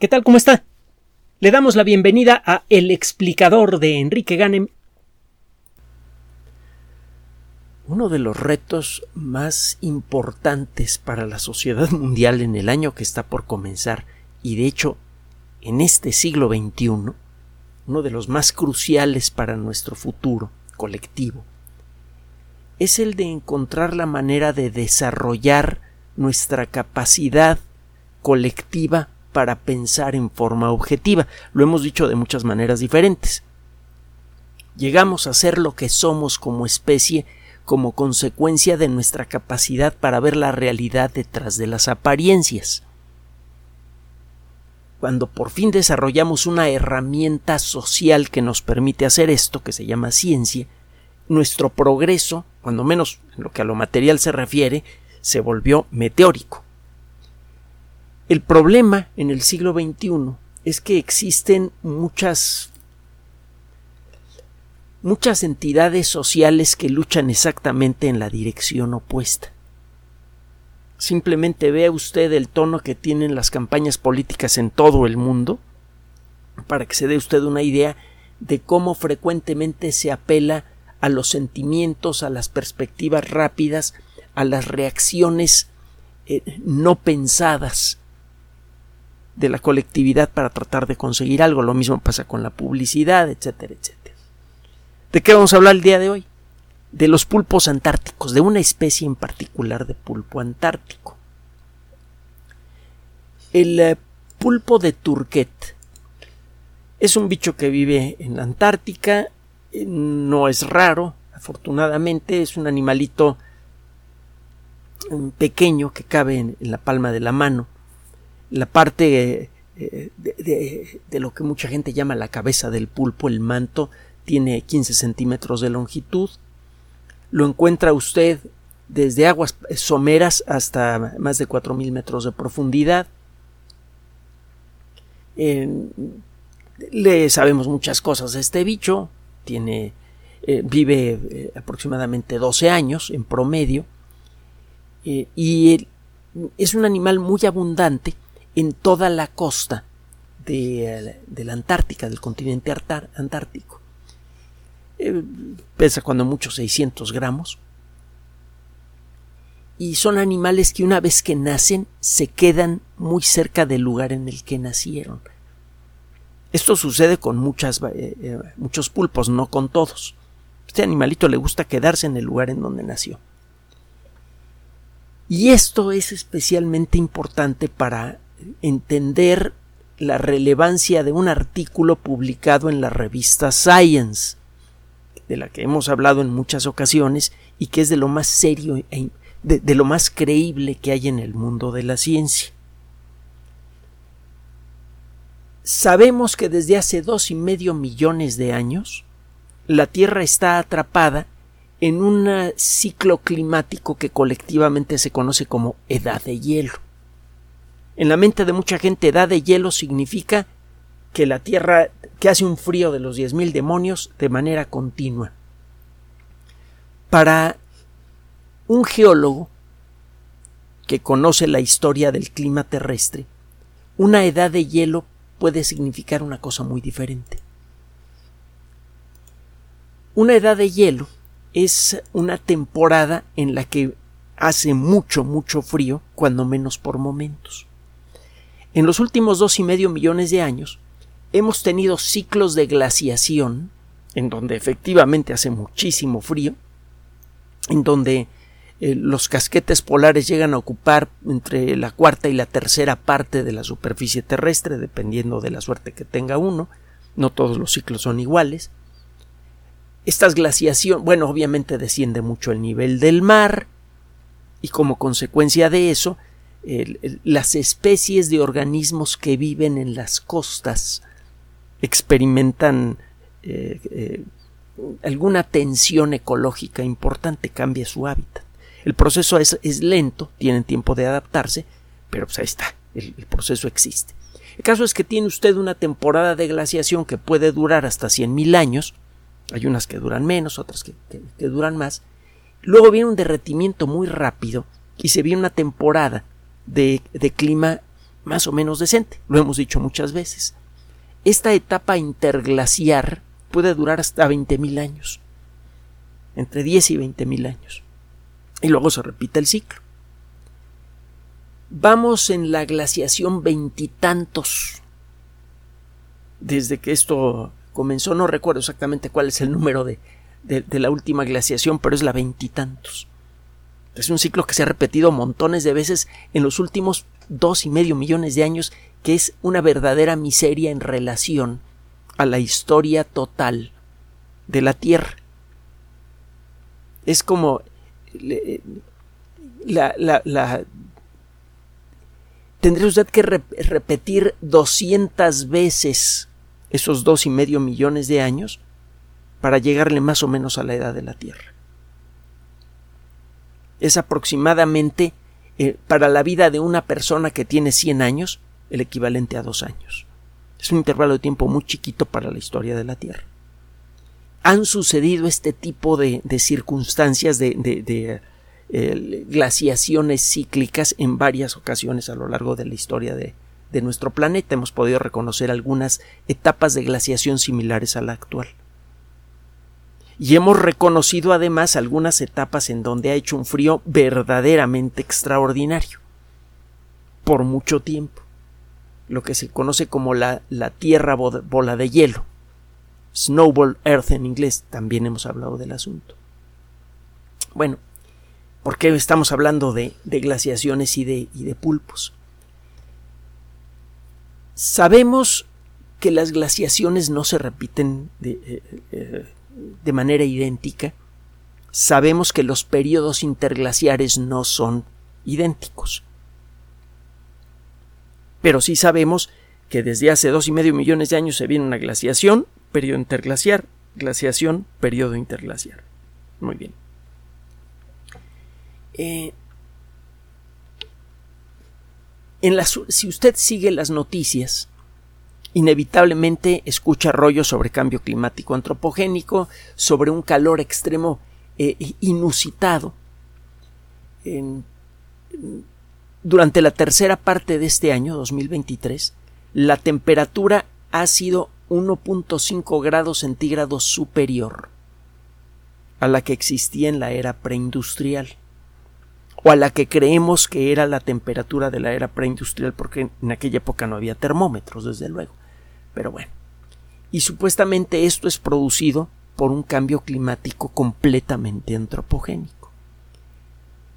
¿Qué tal? ¿Cómo está? Le damos la bienvenida a El explicador de Enrique Ganem. Uno de los retos más importantes para la sociedad mundial en el año que está por comenzar, y de hecho en este siglo XXI, uno de los más cruciales para nuestro futuro colectivo, es el de encontrar la manera de desarrollar nuestra capacidad colectiva para pensar en forma objetiva. Lo hemos dicho de muchas maneras diferentes. Llegamos a ser lo que somos como especie como consecuencia de nuestra capacidad para ver la realidad detrás de las apariencias. Cuando por fin desarrollamos una herramienta social que nos permite hacer esto, que se llama ciencia, nuestro progreso, cuando menos en lo que a lo material se refiere, se volvió meteórico. El problema en el siglo XXI es que existen muchas muchas entidades sociales que luchan exactamente en la dirección opuesta. Simplemente vea usted el tono que tienen las campañas políticas en todo el mundo para que se dé usted una idea de cómo frecuentemente se apela a los sentimientos, a las perspectivas rápidas, a las reacciones eh, no pensadas de la colectividad para tratar de conseguir algo. Lo mismo pasa con la publicidad, etcétera, etcétera. ¿De qué vamos a hablar el día de hoy? De los pulpos antárticos, de una especie en particular de pulpo antártico. El eh, pulpo de Turquet es un bicho que vive en la Antártica, eh, no es raro, afortunadamente es un animalito mm, pequeño que cabe en la palma de la mano la parte eh, de, lo que mucha gente llama la cabeza del pulpo, el manto, tiene 15 centímetros de longitud. Lo encuentra usted desde aguas someras hasta más de 4.000 metros de profundidad. le sabemos muchas cosas de este bicho. Tiene, eh, vive eh, aproximadamente 12 años en promedio. y es un animal muy abundante en toda la costa de, la Antártica, del continente antártico. Eh, pesa cuando mucho 600 gramos. Y son animales que una vez que nacen se quedan muy cerca del lugar en el que nacieron. Esto sucede con muchas, eh, eh, muchos pulpos, no con todos. Este animalito le gusta quedarse en el lugar en donde nació. Y esto es especialmente importante para entender la relevancia de un artículo publicado en la revista Science, de la que hemos hablado en muchas ocasiones y que es de lo más serio, e de, de lo más creíble que hay en el mundo de la ciencia. Sabemos que desde hace dos y medio millones de años la Tierra está atrapada en un ciclo climático que colectivamente se conoce como edad de hielo. En la mente de mucha gente, edad de hielo significa que la Tierra, que hace un frío de los diez mil demonios de manera continua. Para un geólogo que conoce la historia del clima terrestre, una edad de hielo puede significar una cosa muy diferente. Una edad de hielo es una temporada en la que hace mucho, mucho frío, cuando menos por momentos. En los últimos dos y medio millones de años hemos tenido ciclos de glaciación, en donde efectivamente hace muchísimo frío, en donde eh, los casquetes polares llegan a ocupar entre la cuarta y la tercera parte de la superficie terrestre, dependiendo de la suerte que tenga uno. No todos los ciclos son iguales. Estas glaciación, bueno, obviamente desciende mucho el nivel del mar y como consecuencia de eso las especies de organismos que viven en las costas experimentan eh, eh, alguna tensión ecológica importante, cambia su hábitat. El proceso es, lento, tienen tiempo de adaptarse, pero pues ahí está, el, proceso existe. El caso es que tiene usted una temporada de glaciación que puede durar hasta 100.000 años, hay unas que duran menos, otras que duran más, luego viene un derretimiento muy rápido y se viene una temporada de, clima más o menos decente, lo hemos dicho muchas veces. Esta etapa interglaciar puede durar hasta 20.000 años, entre 10 y 20.000 años, y luego se repite el ciclo. Vamos en la glaciación veintitantos. Desde que esto comenzó, no recuerdo exactamente cuál es el número de, de, la última glaciación, pero es la veintitantos. Es un ciclo que se ha repetido montones de veces en los últimos dos y medio millones de años, que es una verdadera miseria en relación a la historia total de la Tierra. Es como la, la, la tendría usted que repetir doscientas veces esos dos y medio millones de años para llegarle más o menos a la edad de la Tierra. Es aproximadamente eh, para la vida de una persona que tiene 100 años el equivalente a dos años. Es un intervalo de tiempo muy chiquito para la historia de la Tierra. Han sucedido este tipo de, circunstancias de, de eh, glaciaciones cíclicas en varias ocasiones a lo largo de la historia de, de nuestro planeta. Hemos podido reconocer algunas etapas de glaciación similares a la actual y hemos reconocido además algunas etapas en donde ha hecho un frío verdaderamente extraordinario. Por mucho tiempo. Lo que se conoce como la, la tierra bola de hielo. Snowball earth en inglés también hemos hablado del asunto. Bueno ¿por qué estamos hablando de, de glaciaciones y de, y de pulpos? sabemos que las glaciaciones no se repiten eh, eh, de manera idéntica, sabemos que los periodos interglaciares no son idénticos. Pero sí sabemos que desde hace dos y medio millones de años se viene una glaciación, periodo interglaciar, glaciación, periodo interglaciar. Muy bien. Eh, en si usted sigue las noticias, inevitablemente escucha rollos sobre cambio climático antropogénico, sobre un calor extremo eh, inusitado. durante la tercera parte de este año, 2023, la temperatura ha sido 1.5 grados centígrados superior a la que existía en la era preindustrial o a la que creemos que era la temperatura de la era preindustrial porque en aquella época no había termómetros, desde luego. Pero bueno. Y supuestamente esto es producido por un cambio climático completamente antropogénico.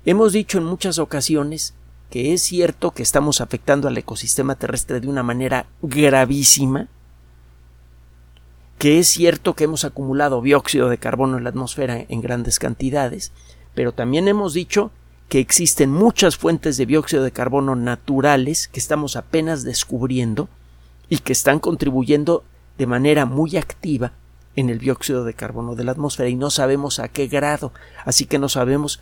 Hemos dicho en muchas ocasiones que es cierto que estamos afectando al ecosistema terrestre de una manera gravísima, que es cierto que hemos acumulado dióxido de carbono en la atmósfera en grandes cantidades, pero también hemos dicho que existen muchas fuentes de dióxido de carbono naturales que estamos apenas descubriendo y que están contribuyendo de manera muy activa en el dióxido de carbono de la atmósfera y no sabemos a qué grado, así que no sabemos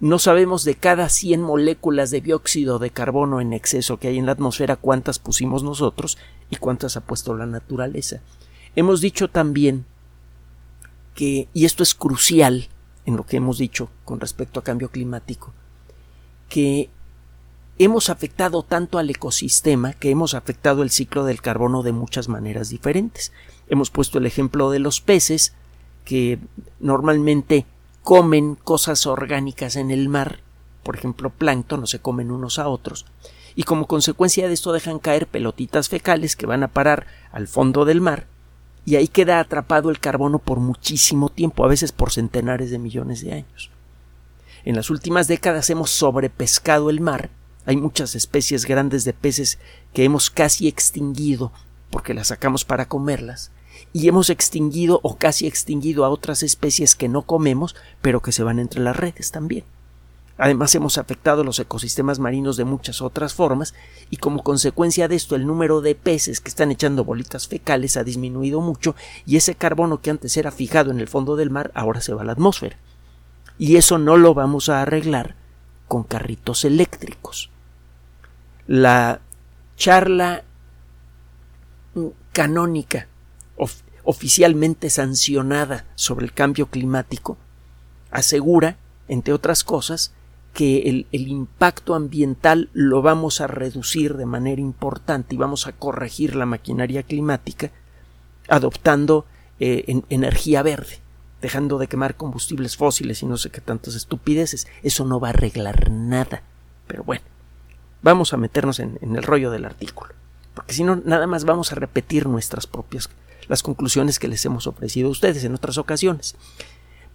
no sabemos de cada 100 moléculas de dióxido de carbono en exceso que hay en la atmósfera cuántas pusimos nosotros y cuántas ha puesto la naturaleza. Hemos dicho también que, y esto es crucial en lo que hemos dicho con respecto a cambio climático, que hemos afectado tanto al ecosistema que hemos afectado el ciclo del carbono de muchas maneras diferentes. Hemos puesto el ejemplo de los peces que normalmente comen cosas orgánicas en el mar, por ejemplo plancton, no se comen unos a otros, y como consecuencia de esto dejan caer pelotitas fecales que van a parar al fondo del mar y ahí queda atrapado el carbono por muchísimo tiempo, a veces por centenares de millones de años. En las últimas décadas hemos sobrepescado el mar hay muchas especies grandes de peces que hemos casi extinguido porque las sacamos para comerlas y hemos extinguido o casi extinguido a otras especies que no comemos pero que se van entre las redes también. Además hemos afectado los ecosistemas marinos de muchas otras formas y como consecuencia de esto el número de peces que están echando bolitas fecales ha disminuido mucho y ese carbono que antes era fijado en el fondo del mar ahora se va a la atmósfera. Y eso no lo vamos a arreglar con carritos eléctricos. La charla canónica oficialmente sancionada sobre el cambio climático asegura, entre otras cosas, que el, impacto ambiental lo vamos a reducir de manera importante y vamos a corregir la maquinaria climática adoptando eh, energía verde, dejando de quemar combustibles fósiles y no sé qué tantas estupideces. Eso no va a arreglar nada. Pero bueno, vamos a meternos en, el rollo del artículo, porque si no, nada más vamos a repetir nuestras propias las conclusiones que les hemos ofrecido a ustedes en otras ocasiones.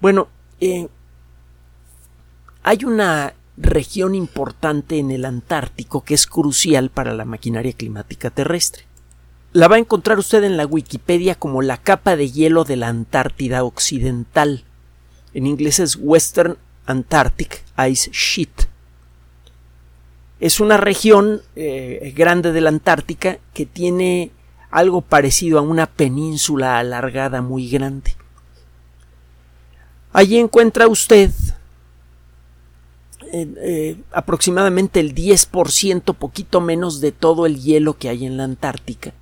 Bueno, eh, hay una región importante en el Antártico que es crucial para la maquinaria climática terrestre. La va a encontrar usted en la Wikipedia como la capa de hielo de la Antártida Occidental. En inglés es Western Antarctic Ice Sheet. Es una región eh, grande de la Antártica que tiene algo parecido a una península alargada muy grande. Allí encuentra usted eh, aproximadamente el 10%, poquito menos de todo el hielo que hay en la Antártica.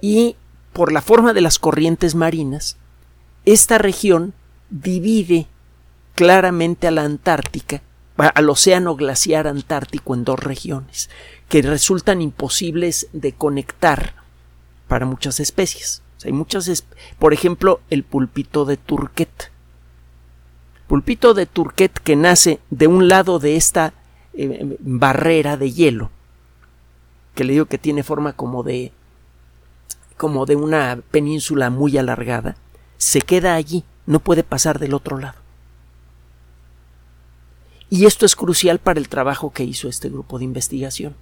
Y por la forma de las corrientes marinas, esta región divide claramente a la Antártica, al océano glaciar antártico en dos regiones, que resultan imposibles de conectar para muchas especies. hay muchas, por ejemplo, el pulpito de Turquet pulpito de Turquet que nace de un lado de esta eh, barrera de hielo, que le digo que tiene forma como de como de una península muy alargada, se queda allí, no puede pasar del otro lado. Y esto es crucial para el trabajo que hizo este grupo de investigación.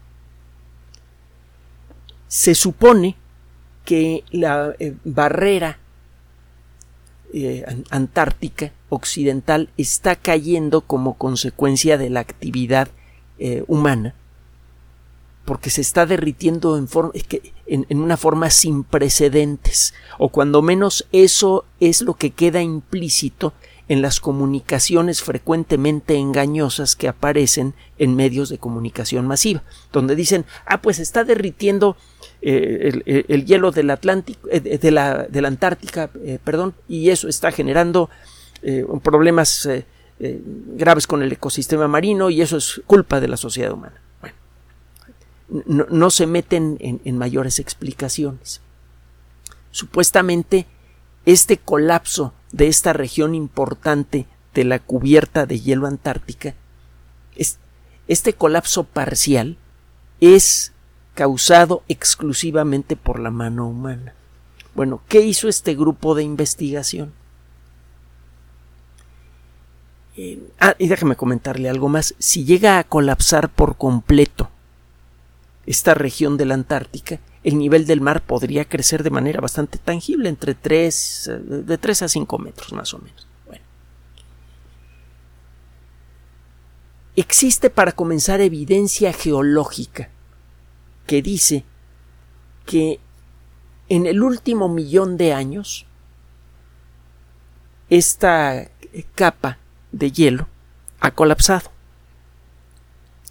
Se supone que la eh, barrera eh, antártica occidental está cayendo como consecuencia de la actividad eh, humana porque se está derritiendo en, en, en, una forma sin precedentes, o cuando menos eso es lo que queda implícito en las comunicaciones frecuentemente engañosas que aparecen en medios de comunicación masiva, donde dicen, ah, pues está derritiendo eh, el, hielo del Atlántico, eh, de, la, de, la, Antártica, eh, perdón, y eso está generando problemas graves con el ecosistema marino y eso es culpa de la sociedad humana. No, se meten en, mayores explicaciones. Supuestamente, este colapso de esta región importante de la cubierta de hielo antártica, este colapso parcial es causado exclusivamente por la mano humana. Bueno, ¿qué hizo este grupo de investigación? Eh, ah, y déjame comentarle algo más. Si llega a colapsar por completo esta región de la Antártica, el nivel del mar podría crecer de manera bastante tangible, entre 3, de 3 a 5 metros más o menos. Bueno. Existe para comenzar evidencia geológica que dice que en el último millón de años esta capa de hielo ha colapsado.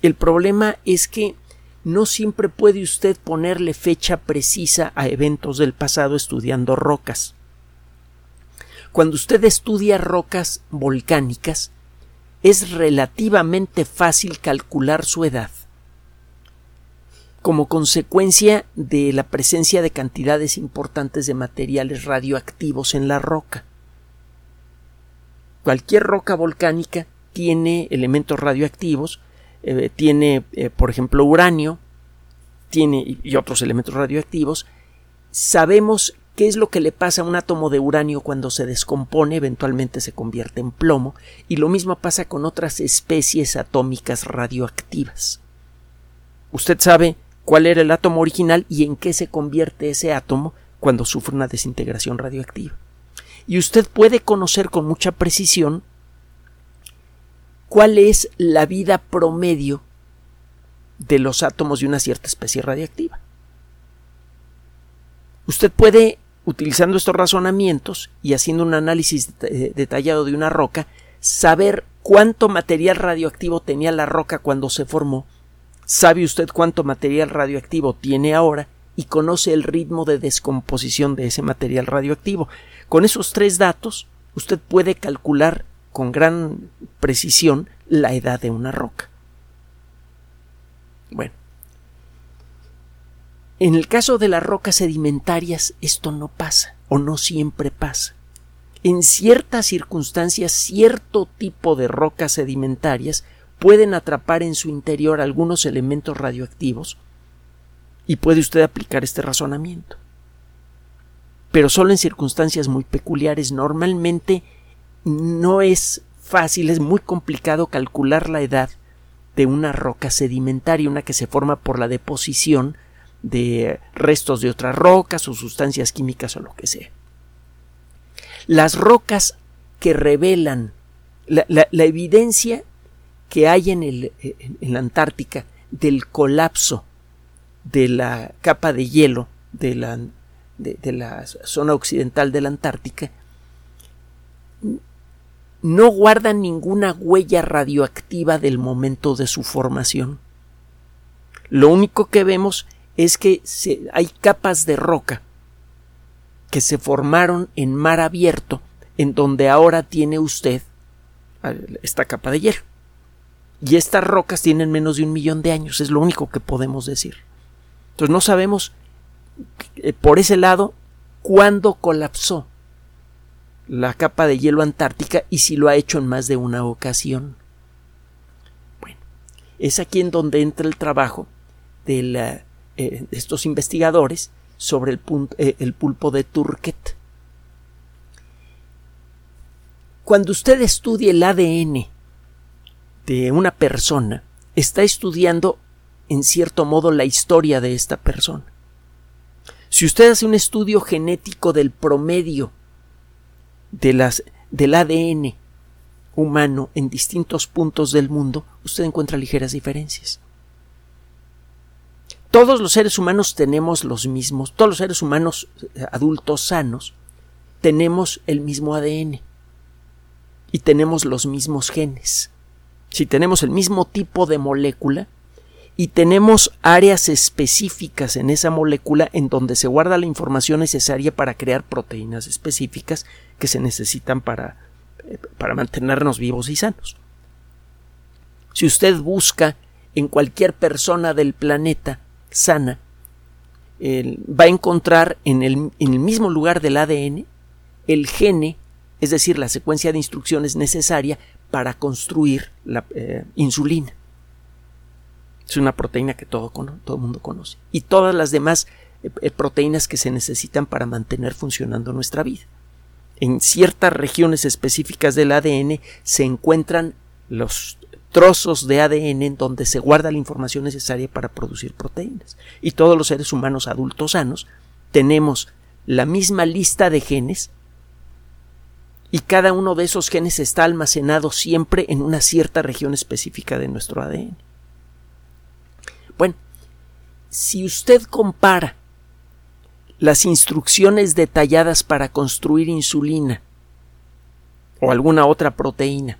El problema es que no siempre puede usted ponerle fecha precisa a eventos del pasado estudiando rocas. Cuando usted estudia rocas volcánicas, es relativamente fácil calcular su edad como consecuencia de la presencia de cantidades importantes de materiales radioactivos en la roca. Cualquier roca volcánica tiene elementos radioactivos, eh, tiene, eh, por ejemplo, uranio, tiene y otros elementos radioactivos. Sabemos qué es lo que le pasa a un átomo de uranio cuando se descompone, eventualmente se convierte en plomo, y lo mismo pasa con otras especies atómicas radioactivas. Usted sabe cuál era el átomo original y en qué se convierte ese átomo cuando sufre una desintegración radioactiva. Y usted puede conocer con mucha precisión cuál es la vida promedio de los átomos de una cierta especie radiactiva. Usted puede, utilizando estos razonamientos y haciendo un análisis detallado de una roca, saber cuánto material radioactivo tenía la roca cuando se formó sabe usted cuánto material radioactivo tiene ahora y conoce el ritmo de descomposición de ese material radioactivo. Con esos tres datos, usted puede calcular con gran precisión la edad de una roca. Bueno, en el caso de las rocas sedimentarias esto no pasa o no siempre pasa. En ciertas circunstancias, cierto tipo de rocas sedimentarias pueden atrapar en su interior algunos elementos radioactivos y puede usted aplicar este razonamiento. Pero solo en circunstancias muy peculiares. Normalmente no es fácil, es muy complicado calcular la edad de una roca sedimentaria, una que se forma por la deposición de restos de otras rocas o sustancias químicas o lo que sea. Las rocas que revelan la, evidencia que hay en, el, en la Antártica del colapso de la capa de hielo de la, de la zona occidental de la Antártica no guardan ninguna huella radioactiva del momento de su formación. Lo único que vemos es que hay capas de roca que se formaron en mar abierto, en donde ahora tiene usted esta capa de hielo. Y estas rocas tienen menos de un millón de años, es lo único que podemos decir. Entonces no sabemos eh, por ese lado cuándo colapsó la capa de hielo antártica y si lo ha hecho en más de una ocasión. Bueno, es aquí en donde entra el trabajo de, eh, estos investigadores sobre el, eh, el pulpo de Turquet. Cuando usted estudia el ADN de una persona, está estudiando en cierto modo la historia de esta persona. Si usted hace un estudio genético del promedio de las, del ADN humano en distintos puntos del mundo, usted encuentra ligeras diferencias. Todos los seres humanos tenemos los mismos, todos los seres humanos eh, adultos sanos tenemos el mismo ADN y tenemos los mismos genes. Si tenemos el mismo tipo de molécula, y tenemos áreas específicas en esa molécula en donde se guarda la información necesaria para crear proteínas específicas que se necesitan para, eh, para mantenernos vivos y sanos. Si usted busca en cualquier persona del planeta sana, va a encontrar en el, en el, mismo lugar del ADN el gene, es decir, la secuencia de instrucciones necesaria para construir la eh, insulina. Es una proteína que todo, todo el mundo conoce. Y todas las demás eh, proteínas que se necesitan para mantener funcionando nuestra vida. En ciertas regiones específicas del ADN se encuentran los trozos de ADN en donde se guarda la información necesaria para producir proteínas. Y todos los seres humanos adultos sanos tenemos la misma lista de genes y cada uno de esos genes está almacenado siempre en una cierta región específica de nuestro ADN. Bueno, si usted compara las instrucciones detalladas para construir insulina o alguna otra proteína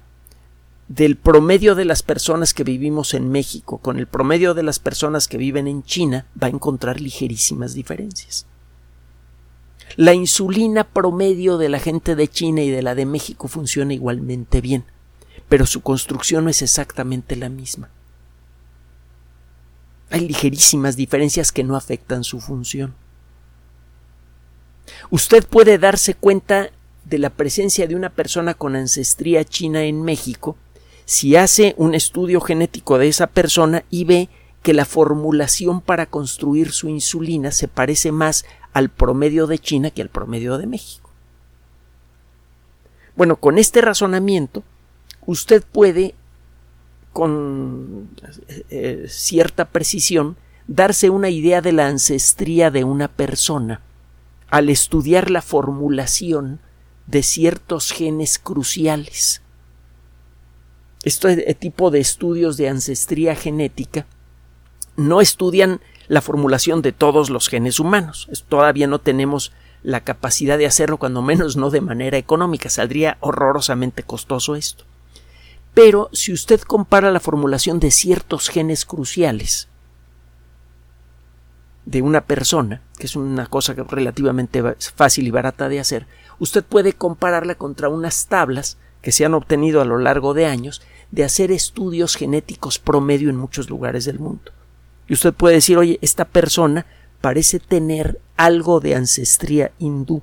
del promedio de las personas que vivimos en México con el promedio de las personas que viven en China, va a encontrar ligerísimas diferencias. La insulina promedio de la gente de China y de la de México funciona igualmente bien, pero su construcción no es exactamente la misma. Hay ligerísimas diferencias que no afectan su función. Usted puede darse cuenta de la presencia de una persona con ancestría china en México si hace un estudio genético de esa persona y ve que la formulación para construir su insulina se parece más al promedio de China que al promedio de México. Bueno, con este razonamiento, usted puede con eh, cierta precisión darse una idea de la ancestría de una persona al estudiar la formulación de ciertos genes cruciales. Este tipo de estudios de ancestría genética no estudian la formulación de todos los genes humanos. Todavía no tenemos la capacidad de hacerlo, cuando menos no de manera económica. Saldría horrorosamente costoso esto. Pero si usted compara la formulación de ciertos genes cruciales de una persona, que es una cosa relativamente fácil y barata de hacer, usted puede compararla contra unas tablas que se han obtenido a lo largo de años de hacer estudios genéticos promedio en muchos lugares del mundo. Y usted puede decir, oye, esta persona parece tener algo de ancestría hindú,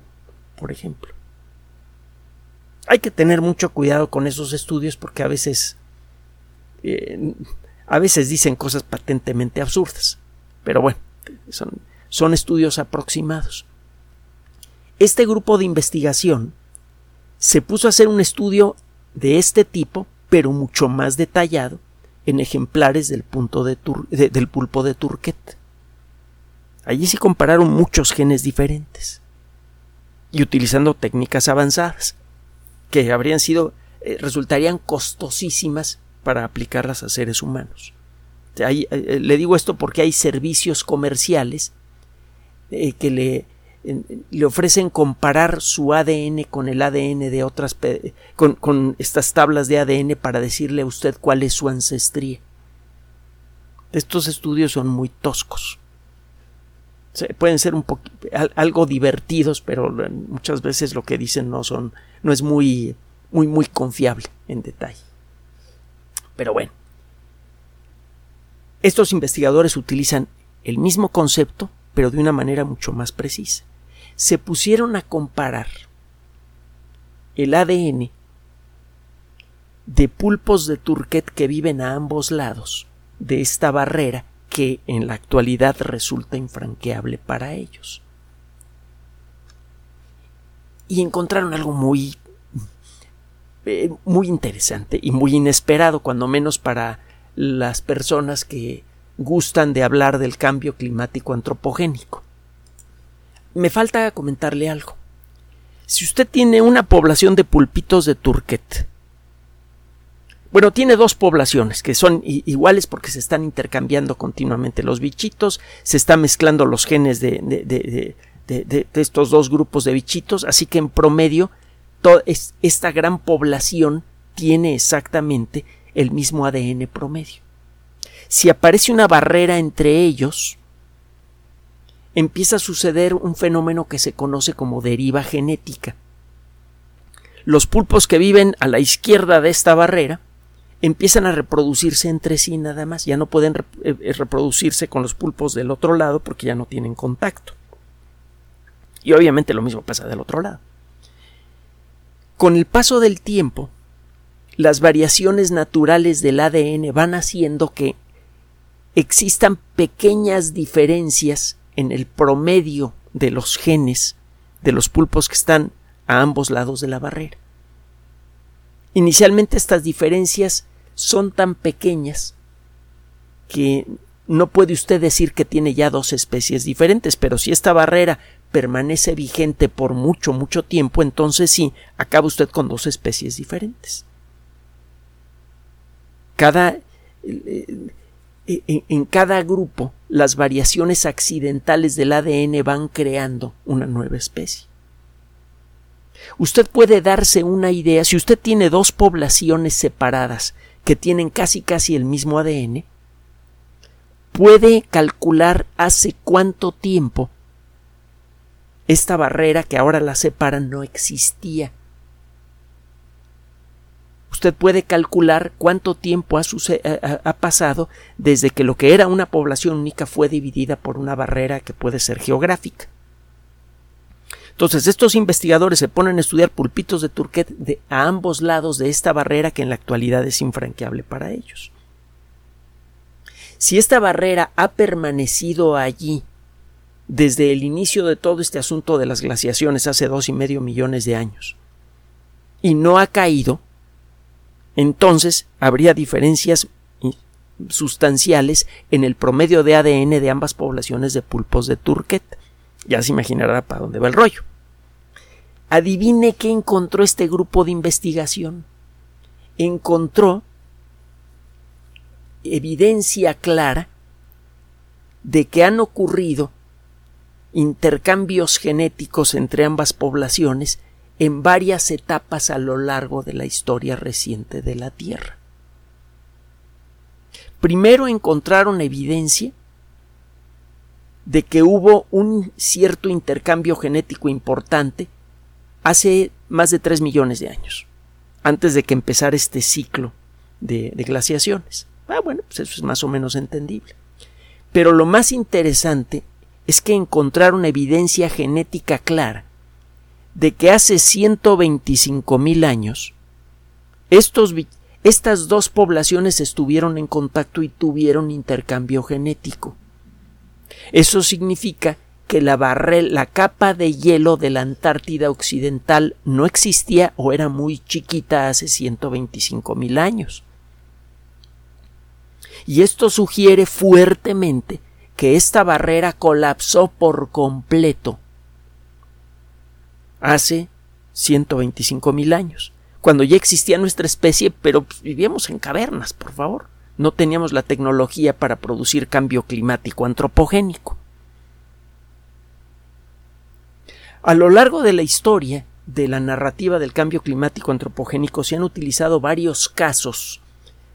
por ejemplo. Hay que tener mucho cuidado con esos estudios porque a veces eh, a veces dicen cosas patentemente absurdas. Pero bueno, son, son estudios aproximados. Este grupo de investigación se puso a hacer un estudio de este tipo, pero mucho más detallado, en ejemplares del, punto de del pulpo de Turquet. Allí se compararon muchos genes diferentes y utilizando técnicas avanzadas que habrían sido eh, resultarían costosísimas para aplicarlas a seres humanos. Eh, eh, le digo esto porque hay servicios comerciales que le, ofrecen comparar su ADN con el ADN de otras con, con, estas tablas de ADN para decirle a usted cuál es su ancestría. Estos estudios son muy toscos pueden ser algo divertidos, pero muchas veces lo que dicen no son no es muy muy muy confiable en detalle. Pero bueno, estos investigadores utilizan el mismo concepto, pero de una manera mucho más precisa. Se pusieron a comparar el ADN de pulpos de turquet que viven a ambos lados de esta barrera que en la actualidad resulta infranqueable para ellos. Y encontraron algo muy eh, muy interesante y muy inesperado, cuando menos para las personas que gustan de hablar del cambio climático antropogénico. Me falta comentarle algo. Si usted tiene una población de pulpitos de turquet bueno, tiene dos poblaciones que son iguales porque se están intercambiando continuamente los bichitos, se están mezclando los genes de, de, de, estos dos grupos de bichitos, así que en promedio esta gran población tiene exactamente el mismo ADN promedio. Si aparece una barrera entre ellos, empieza a suceder un fenómeno que se conoce como deriva genética. Los pulpos que viven a la izquierda de esta barrera empiezan a reproducirse entre sí nada más, ya no pueden eh, eh, reproducirse con los pulpos del otro lado porque ya no tienen contacto. Y obviamente lo mismo pasa del otro lado. Con el paso del tiempo, las variaciones naturales del ADN van haciendo que existan pequeñas diferencias en el promedio de los genes de los pulpos que están a ambos lados de la barrera. Inicialmente estas diferencias son tan pequeñas que no puede usted decir que tiene ya dos especies diferentes, pero si esta barrera permanece vigente por mucho, mucho tiempo, entonces sí, acaba usted con dos especies diferentes. Cada eh, eh, en cada grupo las variaciones accidentales del ADN van creando una nueva especie usted puede darse una idea, si usted tiene dos poblaciones separadas que tienen casi casi el mismo ADN, puede calcular hace cuánto tiempo esta barrera que ahora la separa no existía. Usted puede calcular cuánto tiempo ha, ha, pasado desde que lo que era una población única fue dividida por una barrera que puede ser geográfica. Entonces, estos investigadores se ponen a estudiar pulpitos de Turquet de, a ambos lados de esta barrera que en la actualidad es infranqueable para ellos. Si esta barrera ha permanecido allí desde el inicio de todo este asunto de las glaciaciones hace dos y medio millones de años y no ha caído, entonces habría diferencias sustanciales en el promedio de ADN de ambas poblaciones de pulpos de Turquet. Ya se imaginará para dónde va el rollo. Adivine qué encontró este grupo de investigación. Encontró evidencia clara de que han ocurrido intercambios genéticos entre ambas poblaciones en varias etapas a lo largo de la historia reciente de la Tierra. Primero encontraron evidencia de que hubo un cierto intercambio genético importante hace más de tres millones de años, antes de que empezara este ciclo de, de glaciaciones. Ah, bueno, pues eso es más o menos entendible. Pero lo más interesante es que encontraron evidencia genética clara de que hace 125 mil años estas dos poblaciones estuvieron en contacto y tuvieron intercambio genético. Eso significa que la, la capa de hielo de la Antártida Occidental no existía o era muy chiquita hace 125 mil años. Y esto sugiere fuertemente que esta barrera colapsó por completo hace 125 mil años, cuando ya existía nuestra especie, pero pues, vivíamos en cavernas, por favor. No teníamos la tecnología para producir cambio climático antropogénico. A lo largo de la historia de la narrativa del cambio climático antropogénico se han utilizado varios casos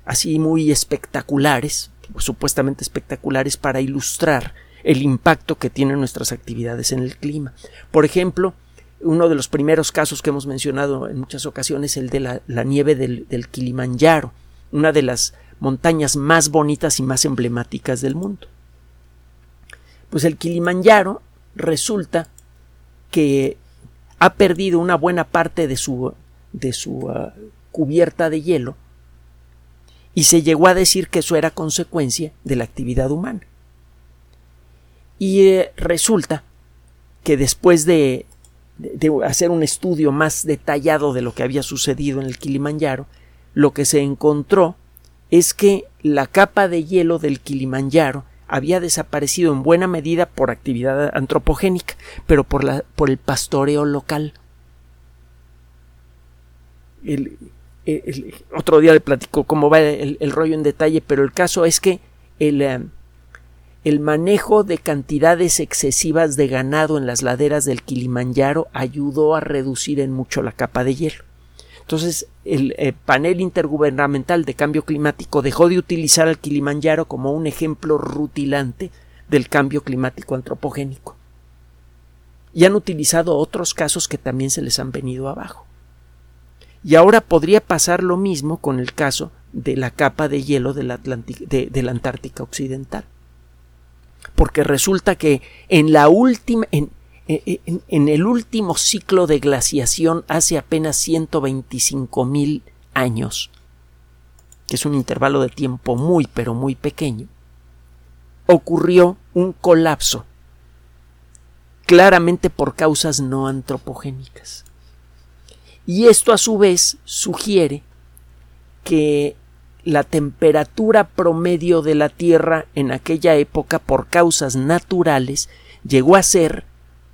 así muy espectaculares, supuestamente espectaculares, para ilustrar el impacto que tienen nuestras actividades en el clima. Por ejemplo, uno de los primeros casos que hemos mencionado en muchas ocasiones, el de la, nieve del, del Kilimanjaro, una de las montañas más bonitas y más emblemáticas del mundo. Pues el Kilimanjaro resulta que ha perdido una buena parte de su, de su ah, cubierta de hielo y se llegó a decir que eso era consecuencia de la actividad humana. Y eh, resulta que después de, de, hacer un estudio más detallado de lo que había sucedido en el Kilimanjaro, lo que se encontró es que la capa de hielo del Kilimanjaro había desaparecido en buena medida por actividad antropogénica, pero por, la, por el pastoreo local. El, otro día le platico cómo va el, rollo en detalle, pero el caso es que el, eh, el manejo de cantidades excesivas de ganado en las laderas del Kilimanjaro ayudó a reducir en mucho la capa de hielo. Entonces, el eh, panel intergubernamental de cambio climático dejó de utilizar al Kilimanjaro como un ejemplo rutilante del cambio climático antropogénico. Y han utilizado otros casos que también se les han venido abajo. Y ahora podría pasar lo mismo con el caso de la capa de hielo de la, de la Antártica Occidental. Porque resulta que en la última, en, eh, en, el último ciclo de glaciación hace apenas 125 mil años, que es un intervalo de tiempo muy pero muy pequeño, ocurrió un colapso, claramente por causas no antropogénicas. Y esto a su vez sugiere que la temperatura promedio de la Tierra en aquella época por causas naturales llegó a ser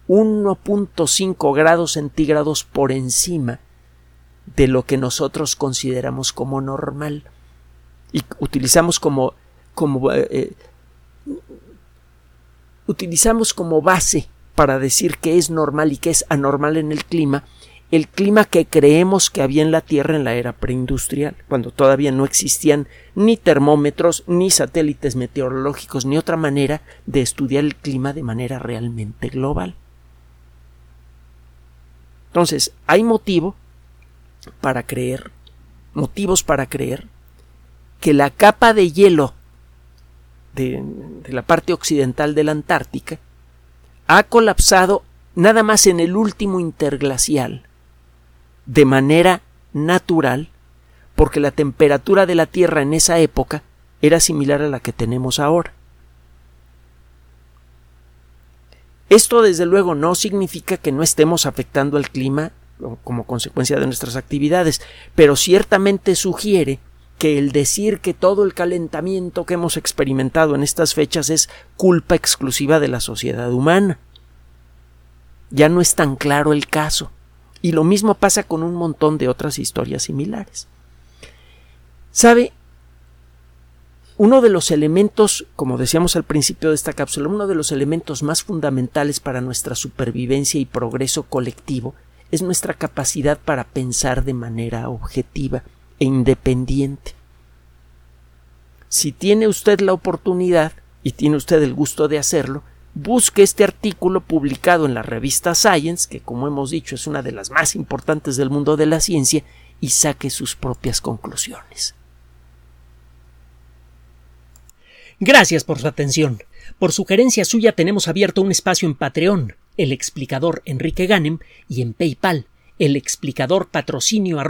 1.5 grados centígrados por encima de lo que nosotros consideramos como normal. Y utilizamos como, como eh, eh, utilizamos como base para decir que es normal y que es anormal en el clima el clima que creemos que había en la Tierra en la era preindustrial, cuando todavía no existían ni termómetros, ni satélites meteorológicos, ni otra manera de estudiar el clima de manera realmente global. Entonces, hay motivo para creer, motivos para creer, que la capa de hielo de, la parte occidental de la Antártica ha colapsado nada más en el último interglacial, de manera natural, porque la temperatura de la Tierra en esa época era similar a la que tenemos ahora. Esto desde luego no significa que no estemos afectando al clima como consecuencia de nuestras actividades, pero ciertamente sugiere que el decir que todo el calentamiento que hemos experimentado en estas fechas es culpa exclusiva de la sociedad humana. Ya no es tan claro el caso. Y lo mismo pasa con un montón de otras historias similares. ¿Sabe? Uno de los elementos, como decíamos al principio de esta cápsula, uno de los elementos más fundamentales para nuestra supervivencia y progreso colectivo es nuestra capacidad para pensar de manera objetiva e independiente. Si tiene usted la oportunidad y tiene usted el gusto de hacerlo, busque este artículo publicado en la revista Science, que como hemos dicho es una de las más importantes del mundo de la ciencia, y saque sus propias conclusiones. Gracias por su atención. Por sugerencia suya tenemos abierto un espacio en Patreon, el explicador Enrique Ganem, y en PayPal, el explicador patrocinio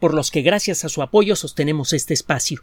por los que gracias a su apoyo sostenemos este espacio.